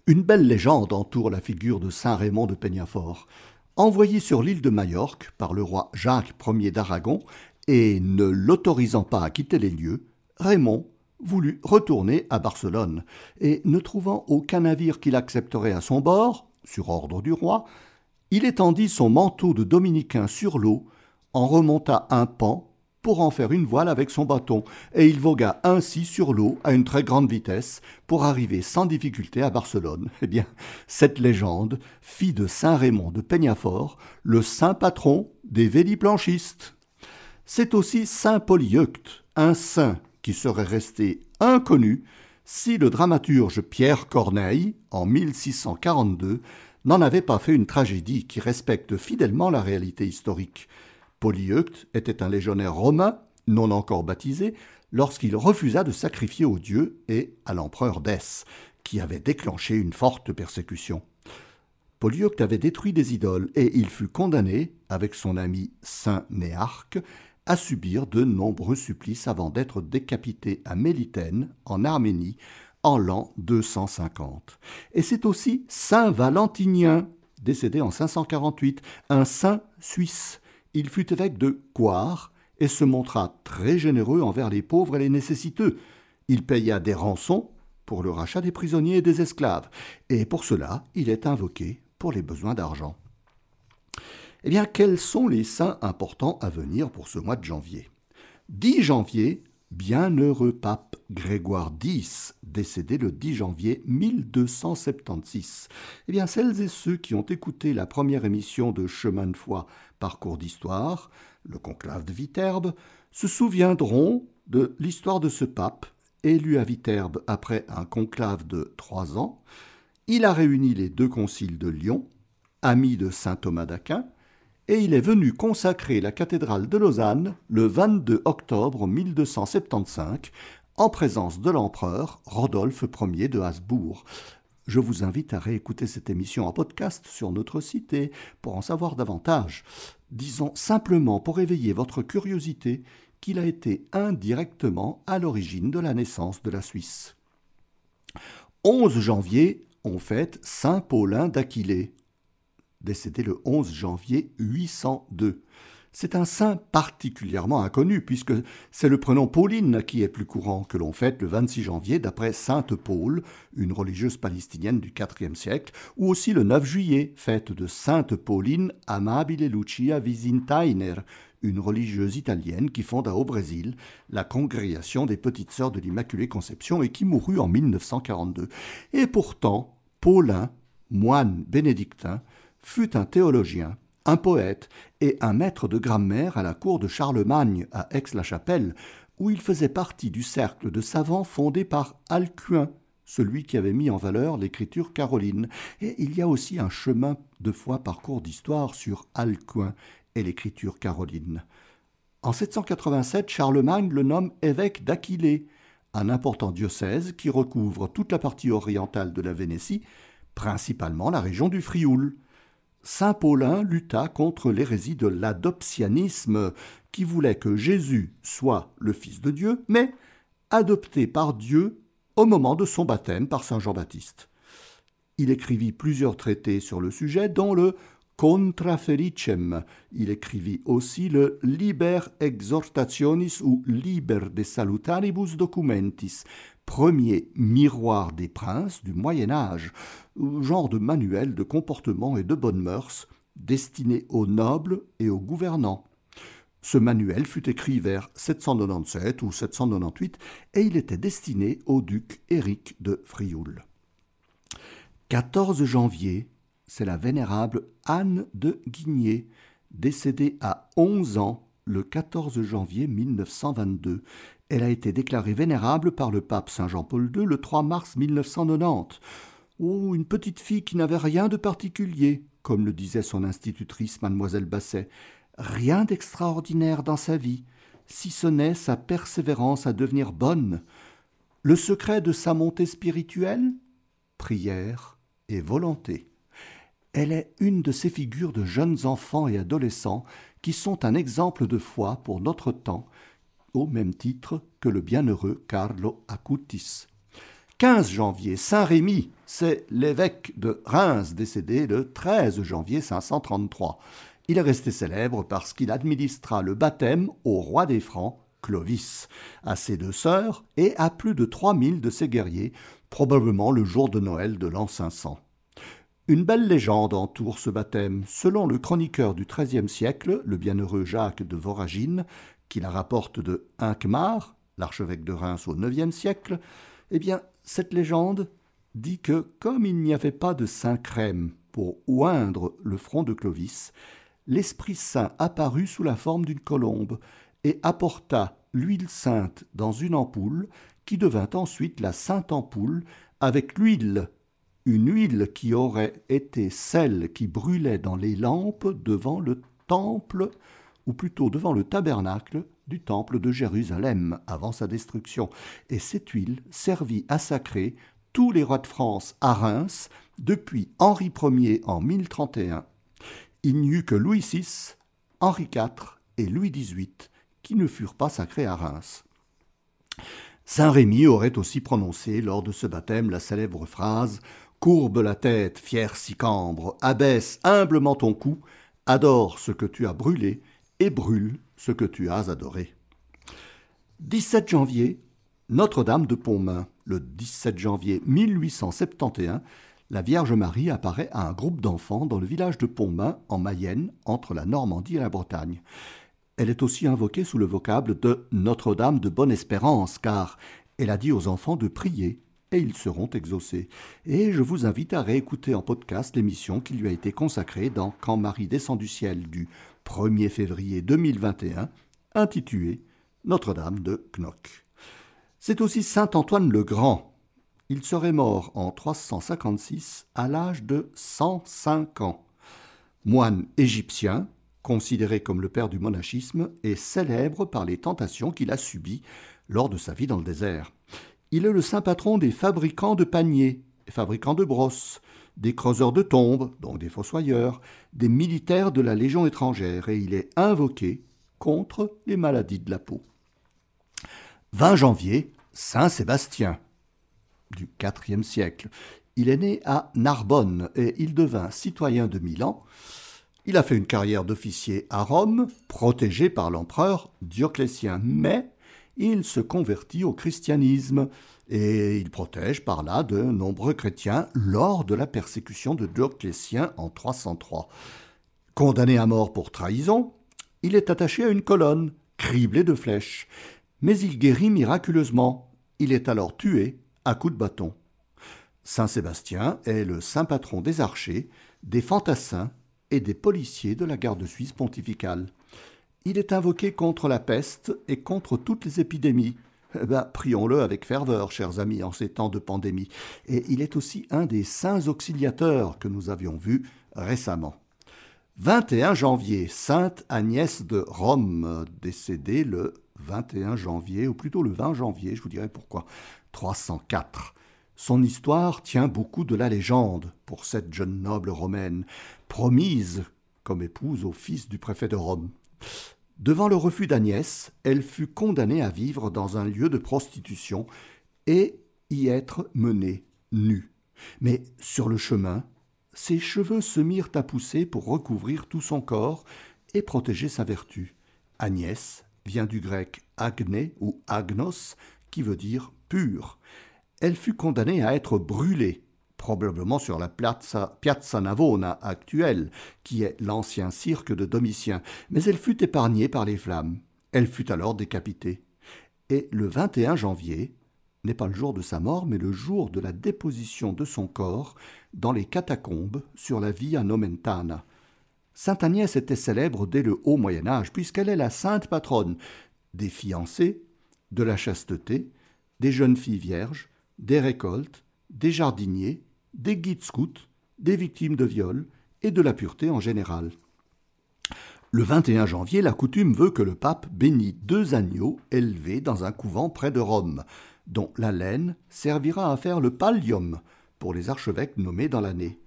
Une belle légende entoure la figure de Saint Raymond de Peñafort. Envoyé sur l'île de Majorque par le roi Jacques Ier d'Aragon et ne l'autorisant pas à quitter les lieux, Raymond voulut retourner à Barcelone, et ne trouvant aucun navire qu'il accepterait à son bord, sur ordre du roi, il étendit son manteau de dominicain sur l'eau, en remonta un pan pour en faire une voile avec son bâton, et il vogua ainsi sur l'eau à une très grande vitesse pour arriver sans difficulté à Barcelone. [LAUGHS] Eh bien, cette légende fit de Saint Raymond de Peñafort le saint patron des véliplanchistes. C'est aussi Saint Polyeucte, un saint qui serait resté inconnu si le dramaturge Pierre Corneille, en 1642, n'en avait pas fait une tragédie qui respecte fidèlement la réalité historique. Polyeucte était un légionnaire romain, non encore baptisé, lorsqu'il refusa de sacrifier aux dieux et à l'empereur Dès, qui avait déclenché une forte persécution. Polyeucte avait détruit des idoles et il fut condamné, avec son ami Saint Néarque, à subir de nombreux supplices avant d'être décapité à Mélitène, en Arménie, en l'an 250. Et c'est aussi Saint Valentinien, décédé en 548, un saint suisse. Il fut évêque de Coire et se montra très généreux envers les pauvres et les nécessiteux. Il paya des rançons pour le rachat des prisonniers et des esclaves, et pour cela il est invoqué pour les besoins d'argent. Eh bien, quels sont les saints importants à venir pour ce mois de janvier? 10 janvier, bienheureux pape Grégoire X, décédé le 10 janvier 1276. Eh bien, celles et ceux qui ont écouté la première émission de Chemin de foi, parcours d'histoire, le conclave de Viterbe, se souviendront de l'histoire de ce pape, élu à Viterbe après un conclave de trois ans. Il a réuni les deux conciles de Lyon, ami de saint Thomas d'Aquin, et il est venu consacrer la cathédrale de Lausanne le 22 octobre 1275 en présence de l'empereur Rodolphe Ier de Habsbourg. Je vous invite à réécouter cette émission en podcast sur notre site pour en savoir davantage. Disons simplement pour éveiller votre curiosité qu'il a été indirectement à l'origine de la naissance de la Suisse. 11 janvier, on fête Saint Paulin d'Aquilée, décédé le 11 janvier 802. C'est un saint particulièrement inconnu, puisque c'est le prénom Pauline qui est plus courant, que l'on fête le 26 janvier d'après Sainte Paule, une religieuse palestinienne du IVe siècle, ou aussi le 9 juillet, fête de Sainte Pauline Amabile Lucia Visintainer, une religieuse italienne qui fonda au Brésil la congrégation des Petites Sœurs de l'Immaculée Conception et qui mourut en 1942. Et pourtant, Paulin, moine bénédictin, fut un théologien, un poète et un maître de grammaire à la cour de Charlemagne à Aix-la-Chapelle, où il faisait partie du cercle de savants fondé par Alcuin, celui qui avait mis en valeur l'écriture caroline. Et il y a aussi un chemin de foi par cours d'histoire sur Alcuin et l'écriture caroline. En 787, Charlemagne le nomme évêque d'Aquilée, un important diocèse qui recouvre toute la partie orientale de la Vénétie, principalement la région du Frioul. Saint Paulin lutta contre l'hérésie de l'adoptionnisme, qui voulait que Jésus soit le Fils de Dieu, mais adopté par Dieu au moment de son baptême par Saint Jean-Baptiste. Il écrivit plusieurs traités sur le sujet, dont le Contra Fericem. Il écrivit aussi le Liber Exhortationis ou Liber de Salutaribus Documentis, premier miroir des princes du Moyen Âge, genre de manuel de comportement et de bonnes mœurs destiné aux nobles et aux gouvernants. Ce manuel fut écrit vers 797 ou 798 et il était destiné au duc Éric de Frioul. 14 janvier, c'est la vénérable Anne de Guigné, décédée à 11 ans le 14 janvier 1922. Elle a été déclarée vénérable par le pape Saint Jean-Paul II le 3 mars 1990. Oh, une petite fille qui n'avait rien de particulier, comme le disait son institutrice, mademoiselle Basset, rien d'extraordinaire dans sa vie, si ce n'est sa persévérance à devenir bonne. Le secret de sa montée spirituelle? Prière et volonté. Elle est une de ces figures de jeunes enfants et adolescents qui sont un exemple de foi pour notre temps, au même titre que le bienheureux Carlo Acutis. 15 janvier, Saint Rémy, c'est l'évêque de Reims décédé le 13 janvier 533. Il est resté célèbre parce qu'il administra le baptême au roi des Francs, Clovis, à ses deux sœurs et à plus de 3000 de ses guerriers, probablement le jour de Noël de l'an 500. Une belle légende entoure ce baptême. Selon le chroniqueur du XIIIe siècle, le bienheureux Jacques de Voragine, qui la rapporte de Hincmar, l'archevêque de Reims au IXe siècle, eh bien, cette légende dit que, comme il n'y avait pas de saint crème pour oindre le front de Clovis, l'Esprit Saint apparut sous la forme d'une colombe et apporta l'huile sainte dans une ampoule qui devint ensuite la sainte ampoule avec l'huile, une huile qui aurait été celle qui brûlait dans les lampes devant le temple, ou plutôt devant le tabernacle du temple de Jérusalem avant sa destruction, et cette huile servit à sacrer tous les rois de France à Reims depuis Henri Ier en 1031. Il n'y eut que Louis VI, Henri IV et Louis XVIII qui ne furent pas sacrés à Reims. Saint Rémy aurait aussi prononcé lors de ce baptême la célèbre phrase Courbe la tête, fier Sicambre, abaisse humblement ton cou, adore ce que tu as brûlé et brûle ce que tu as adoré. 17 janvier, Notre-Dame de Pontmain. Le 17 janvier 1871, la Vierge Marie apparaît à un groupe d'enfants dans le village de Pontmain, en Mayenne, entre la Normandie et la Bretagne. Elle est aussi invoquée sous le vocable de Notre-Dame de Bonne Espérance, car elle a dit aux enfants de prier et ils seront exaucés. Et je vous invite à réécouter en podcast l'émission qui lui a été consacrée dans Quand Marie descend du ciel du 1er février 2021, intitulée Notre-Dame de Knock. C'est aussi Saint Antoine le Grand. Il serait mort en 356 à l'âge de 105 ans. Moine égyptien, considéré comme le père du monachisme, et célèbre par les tentations qu'il a subies lors de sa vie dans le désert. Il est le saint patron des fabricants de paniers, fabricants de brosses, des creuseurs de tombes, donc des fossoyeurs, des militaires de la Légion étrangère, et il est invoqué contre les maladies de la peau. 20 janvier, Saint Sébastien, du IVe siècle. Il est né à Narbonne et il devint citoyen de Milan. Il a fait une carrière d'officier à Rome, protégé par l'empereur Dioclétien, mais il se convertit au christianisme et il protège par là de nombreux chrétiens lors de la persécution de Dioclétien en 303. Condamné à mort pour trahison, il est attaché à une colonne, criblé de flèches, mais il guérit miraculeusement. Il est alors tué à coups de bâton. Saint Sébastien est le saint patron des archers, des fantassins et des policiers de la garde suisse pontificale. Il est invoqué contre la peste et contre toutes les épidémies. Eh ben, prions-le avec ferveur, chers amis, en ces temps de pandémie. Et il est aussi un des saints auxiliateurs que nous avions vus récemment. 21 janvier, Sainte Agnès de Rome, décédée le 21 janvier, ou plutôt le 20 janvier, je vous dirai pourquoi, 304. Son histoire tient beaucoup de la légende pour cette jeune noble romaine, promise comme épouse au fils du préfet de Rome. Devant le refus d'Agnès, elle fut condamnée à vivre dans un lieu de prostitution et y être menée nue. Mais sur le chemin, ses cheveux se mirent à pousser pour recouvrir tout son corps et protéger sa vertu. Agnès vient du grec agné ou agnos, qui veut dire pur. Elle fut condamnée à être brûlée, probablement sur la Piazza, Navona actuelle, qui est l'ancien cirque de Domitien, mais elle fut épargnée par les flammes. Elle fut alors décapitée. Et le 21 janvier, n'est pas le jour de sa mort, mais le jour de la déposition de son corps dans les catacombes sur la Via Nomentana. Sainte Agnès était célèbre dès le haut Moyen Âge, puisqu'elle est la sainte patronne des fiancés, de la chasteté, des jeunes filles vierges, des récoltes, des jardiniers, des guides scouts, des victimes de viol et de la pureté en général. Le 21 janvier, la coutume veut que le pape bénit deux agneaux élevés dans un couvent près de Rome, dont la laine servira à faire le pallium pour les archevêques nommés dans l'année.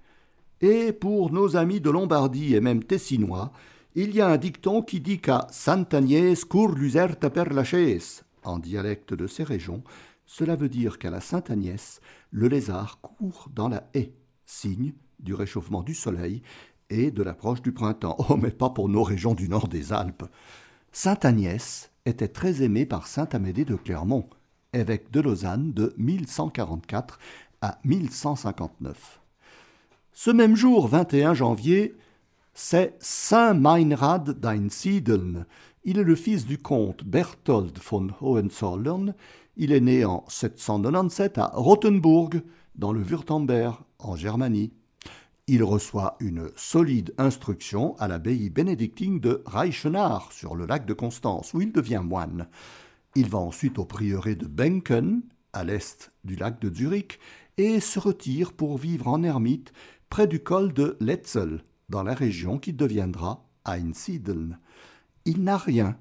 Et pour nos amis de Lombardie et même tessinois, il y a un dicton qui dit qu'à Sant'Agnès cour l'userta per la chaise, en dialecte de ces régions, cela veut dire qu'à la Sainte-Agnès, le lézard court dans la haie, signe du réchauffement du soleil et de l'approche du printemps. [LAUGHS] Oh, mais pas pour nos régions du nord des Alpes. Sainte Agnès était très aimée par saint Amédée de Clermont, évêque de Lausanne de 1144 à 1159. Ce même jour, 21 janvier, c'est Saint Meinrad d'Einsiedeln. Il est le fils du comte Berthold von Hohenzollern. Il est né en 797 à Rothenburg, dans le Württemberg, en Germanie. Il reçoit une solide instruction à l'abbaye bénédictine de Reichenach, sur le lac de Constance, où il devient moine. Il va ensuite au prieuré de Benken, à l'est du lac de Zurich, et se retire pour vivre en ermite près du col de Letzel, dans la région qui deviendra Einsiedeln. Il n'a rien,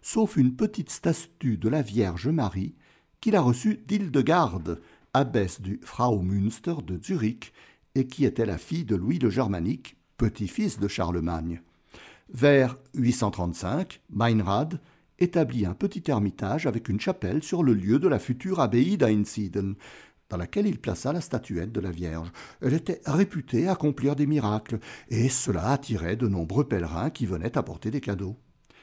sauf une petite statue de la Vierge Marie qu'il a reçue d'Hildegarde, abbesse du Fraumünster de Zurich, et qui était la fille de Louis le Germanique, petit-fils de Charlemagne. Vers 835, Meinrad établit un petit ermitage avec une chapelle sur le lieu de la future abbaye d'Einsiedeln, dans laquelle il plaça la statuette de la Vierge. Elle était réputée accomplir des miracles, et cela attirait de nombreux pèlerins qui venaient apporter des cadeaux.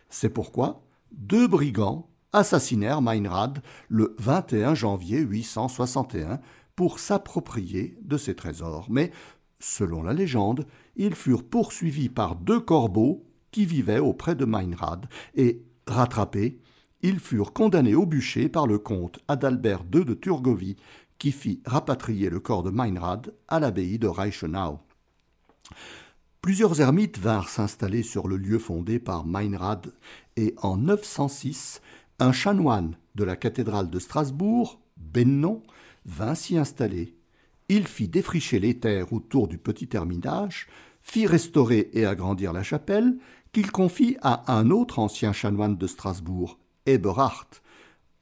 C'est pourquoi deux brigands assassinèrent Meinrad le 21 janvier 861 pour s'approprier de ces trésors. Mais, selon la légende, ils furent poursuivis par deux corbeaux qui vivaient auprès de Meinrad, et, rattrapés, ils furent condamnés au bûcher par le comte Adalbert II de Turgovie, qui fit rapatrier le corps de Meinrad à l'abbaye de Reichenau. Plusieurs ermites vinrent s'installer sur le lieu fondé par Meinrad, et en 906, un chanoine de la cathédrale de Strasbourg, Bennon, vint s'y installer. Il fit défricher les terres autour du petit terminage, fit restaurer et agrandir la chapelle, qu'il confie à un autre ancien chanoine de Strasbourg, Eberhard.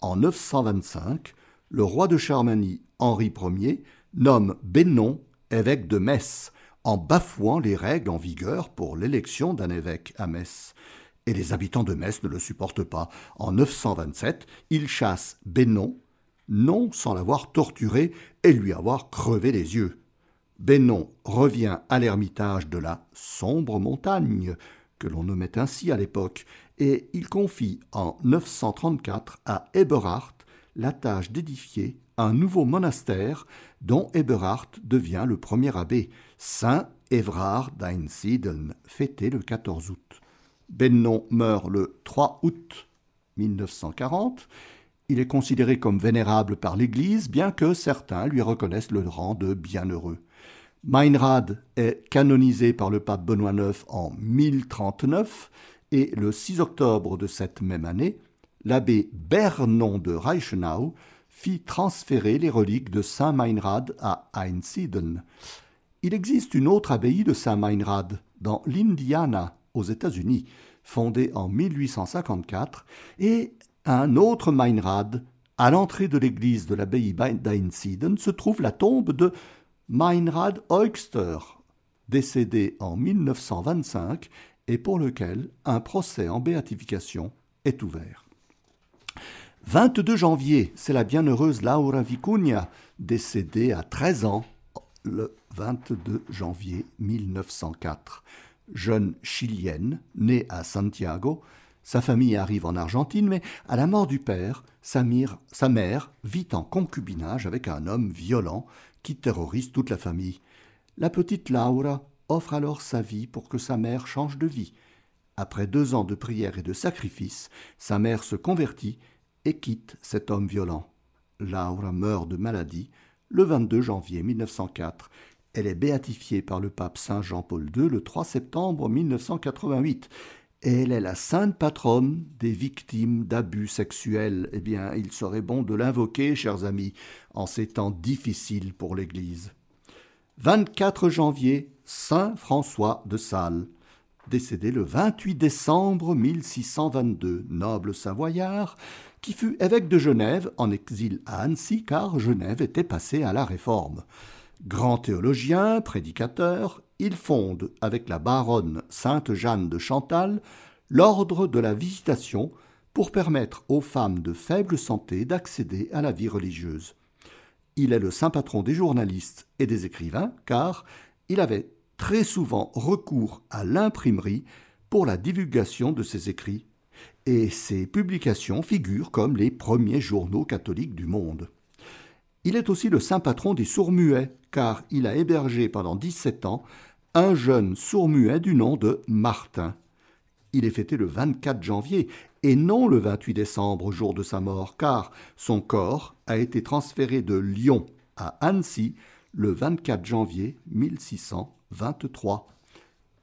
En 925, le roi de Charmanie, Henri Ier, nomme Bennon évêque de Metz, en bafouant les règles en vigueur pour l'élection d'un évêque à Metz. Et les habitants de Metz ne le supportent pas. En 927, ils chassent Bennon non sans l'avoir torturé et lui avoir crevé les yeux. Bennon revient à l'ermitage de la sombre montagne, que l'on nommait ainsi à l'époque, et il confie en 934 à Eberhard la tâche d'édifier un nouveau monastère dont Eberhard devient le premier abbé, Saint Évrard d'Einsiedeln, fêté le 14 août. Bennon meurt le 3 août 1940 il est considéré comme vénérable par l'Église, bien que certains lui reconnaissent le rang de bienheureux. Meinrad est canonisé par le pape Benoît IX en 1039 et le 6 octobre de cette même année, l'abbé Bernon de Reichenau fit transférer les reliques de Saint Meinrad à Einsiedeln. Il existe une autre abbaye de Saint Meinrad dans l'Indiana, aux États-Unis, fondée en 1854, et un autre Meinrad, à l'entrée de l'église de l'abbaye d'Einsiedeln, se trouve la tombe de Meinrad Eugster, décédé en 1925 et pour lequel un procès en béatification est ouvert. 22 janvier, c'est la bienheureuse Laura Vicuña, décédée à 13 ans le 22 janvier 1904. Jeune chilienne, née à Santiago, sa famille arrive en Argentine, mais à la mort du père, sa, mère vit en concubinage avec un homme violent qui terrorise toute la famille. La petite Laura offre alors sa vie pour que sa mère change de vie. Après deux ans de prière et de sacrifice, sa mère se convertit et quitte cet homme violent. Laura meurt de maladie le 22 janvier 1904. Elle est béatifiée par le pape Saint Jean-Paul II le 3 septembre 1988. Elle est la sainte patronne des victimes d'abus sexuels. Eh bien, il serait bon de l'invoquer, chers amis, en ces temps difficiles pour l'Église. 24 janvier, Saint François de Sales. Décédé le 28 décembre 1622, noble savoyard, qui fut évêque de Genève en exil à Annecy car Genève était passée à la réforme. Grand théologien, prédicateur, il fonde, avec la baronne Sainte Jeanne de Chantal, l'ordre de la visitation pour permettre aux femmes de faible santé d'accéder à la vie religieuse. Il est le saint patron des journalistes et des écrivains, car il avait très souvent recours à l'imprimerie pour la divulgation de ses écrits, et ses publications figurent comme les premiers journaux catholiques du monde. Il est aussi le saint patron des sourds-muets, car il a hébergé pendant 17 ans un jeune sourd-muet du nom de Martin. Il est fêté le 24 janvier et non le 28 décembre, jour de sa mort, car son corps a été transféré de Lyon à Annecy le 24 janvier 1623.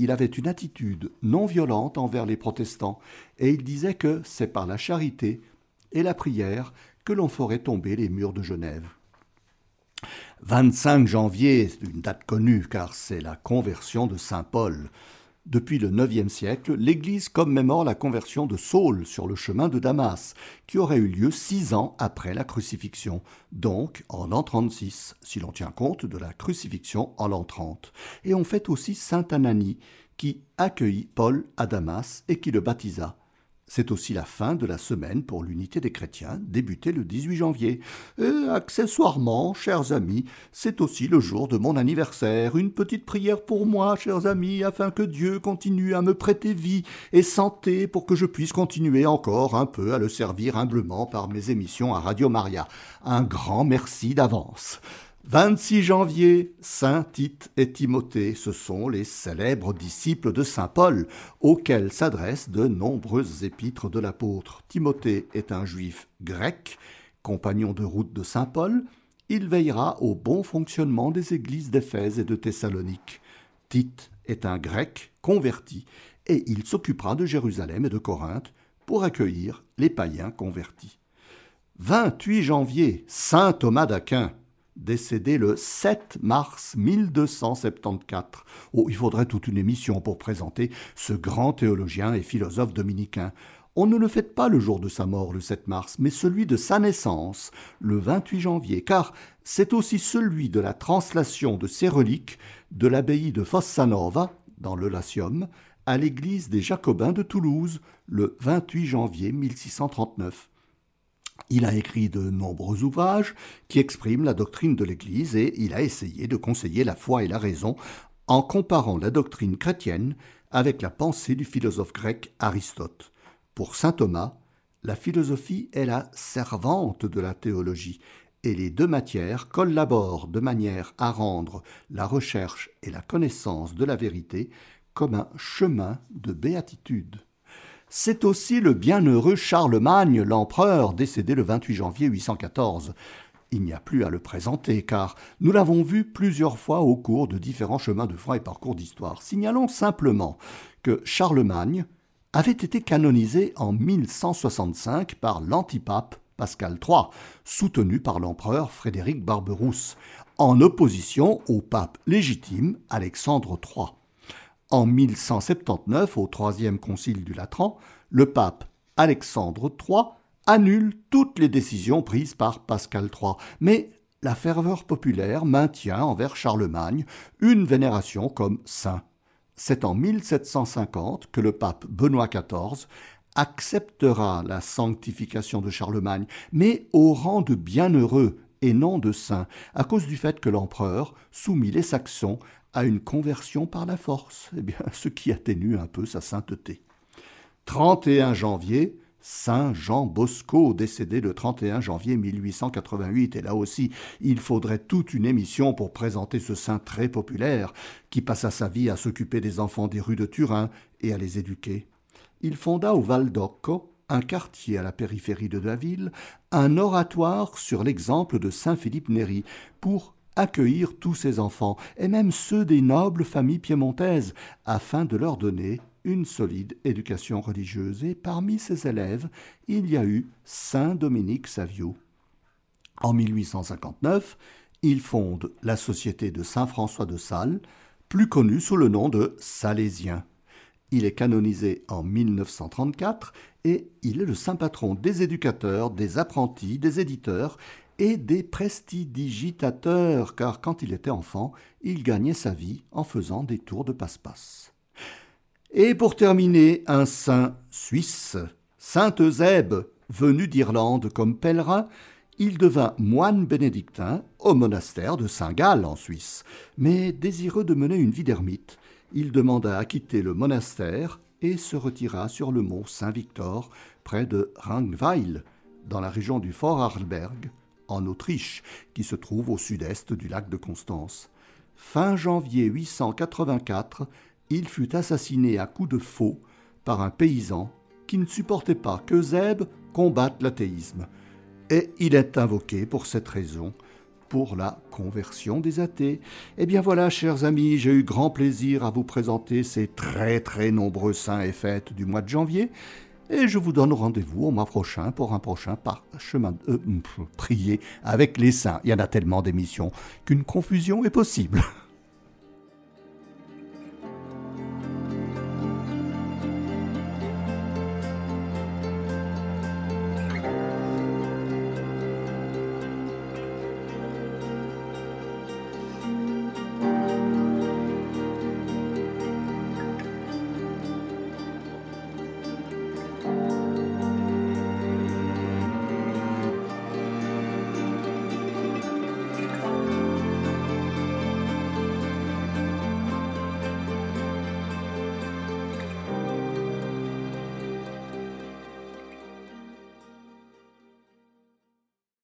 Il avait une attitude non violente envers les protestants, et il disait que c'est par la charité et la prière que l'on ferait tomber les murs de Genève. 25 janvier, une date connue car c'est la conversion de Saint Paul. Depuis le IXe siècle, l'Église commémore la conversion de Saul sur le chemin de Damas, qui aurait eu lieu six ans après la crucifixion, donc en l'an 36, si l'on tient compte de la crucifixion en l'an 30. Et on fait aussi Saint Ananie, qui accueillit Paul à Damas et qui le baptisa. C'est aussi la fin de la semaine pour l'unité des chrétiens, débutée le 18 janvier. Et accessoirement, chers amis, c'est aussi le jour de mon anniversaire. Une petite prière pour moi, chers amis, afin que Dieu continue à me prêter vie et santé pour que je puisse continuer encore un peu à le servir humblement par mes émissions à Radio Maria. Un grand merci d'avance. 26 janvier, Saint Tite et Timothée, ce sont les célèbres disciples de Saint Paul, auxquels s'adressent de nombreuses épîtres de l'apôtre. Timothée est un juif grec, compagnon de route de Saint Paul, il veillera au bon fonctionnement des églises d'Éphèse et de Thessalonique. Tite est un grec converti, et il s'occupera de Jérusalem et de Corinthe pour accueillir les païens convertis. 28 janvier, Saint Thomas d'Aquin, décédé le 7 mars 1274. Oh, il faudrait toute une émission pour présenter ce grand théologien et philosophe dominicain. On ne le fête pas le jour de sa mort, le 7 mars, mais celui de sa naissance, le 28 janvier, car c'est aussi celui de la translation de ses reliques de l'abbaye de Fossanova, dans le Latium, à l'église des Jacobins de Toulouse, le 28 janvier 1639. Il a écrit de nombreux ouvrages qui expriment la doctrine de l'Église et il a essayé de conseiller la foi et la raison en comparant la doctrine chrétienne avec la pensée du philosophe grec Aristote. Pour saint Thomas, la philosophie est la servante de la théologie, et les deux matières collaborent de manière à rendre la recherche et la connaissance de la vérité comme un chemin de béatitude. C'est aussi le bienheureux Charlemagne, l'empereur, décédé le 28 janvier 814. Il n'y a plus à le présenter, car nous l'avons vu plusieurs fois au cours de différents chemins de foi et parcours d'histoire. Signalons simplement que Charlemagne avait été canonisé en 1165 par l'antipape Pascal III, soutenu par l'empereur Frédéric Barberousse, en opposition au pape légitime Alexandre III. En 1179, au troisième concile du Latran, le pape Alexandre III annule toutes les décisions prises par Pascal III, mais la ferveur populaire maintient envers Charlemagne une vénération comme saint. C'est en 1750 que le pape Benoît XIV acceptera la sanctification de Charlemagne, mais au rang de bienheureux et non de saint, à cause du fait que l'empereur soumit les Saxons à une conversion par la force, eh bien, ce qui atténue un peu sa sainteté. 31 janvier, Saint Jean Bosco, décédé le 31 janvier 1888. Et là aussi, il faudrait toute une émission pour présenter ce saint très populaire, qui passa sa vie à s'occuper des enfants des rues de Turin et à les éduquer. Il fonda au Val d'Occo, un quartier à la périphérie de la ville, un oratoire sur l'exemple de Saint Philippe Néri, pour accueillir tous ses enfants, et même ceux des nobles familles piémontaises, afin de leur donner une solide éducation religieuse. Et parmi ses élèves, il y a eu Saint Dominique Savio. En 1859, Il fonde la Société de Saint François de Sales, plus connue sous le nom de Salésien. Il est canonisé en 1934 et il est le saint patron des éducateurs, des apprentis, des éditeurs et des prestidigitateurs, car quand il était enfant, il gagnait sa vie en faisant des tours de passe-passe. Et pour terminer, un saint suisse, Saint Eusèbe, venu d'Irlande comme pèlerin, il devint moine bénédictin au monastère de Saint-Gall en Suisse. Mais désireux de mener une vie d'ermite, il demanda à quitter le monastère et se retira sur le mont Saint-Victor, près de Rangweil, dans la région du Fort Arlberg, en Autriche, qui se trouve au sud-est du lac de Constance. Fin janvier 884, il fut assassiné à coups de faux par un paysan qui ne supportait pas que Zeb combatte l'athéisme. Et il est invoqué pour cette raison pour la conversion des athées. Eh bien voilà, chers amis, j'ai eu grand plaisir à vous présenter ces très très nombreux saints et fêtes du mois de janvier. Et je vous donne rendez-vous au mois prochain pour un prochain chemin de euh, prier avec les saints. Il y en a tellement d'émissions qu'une confusion est possible. [LAUGHS]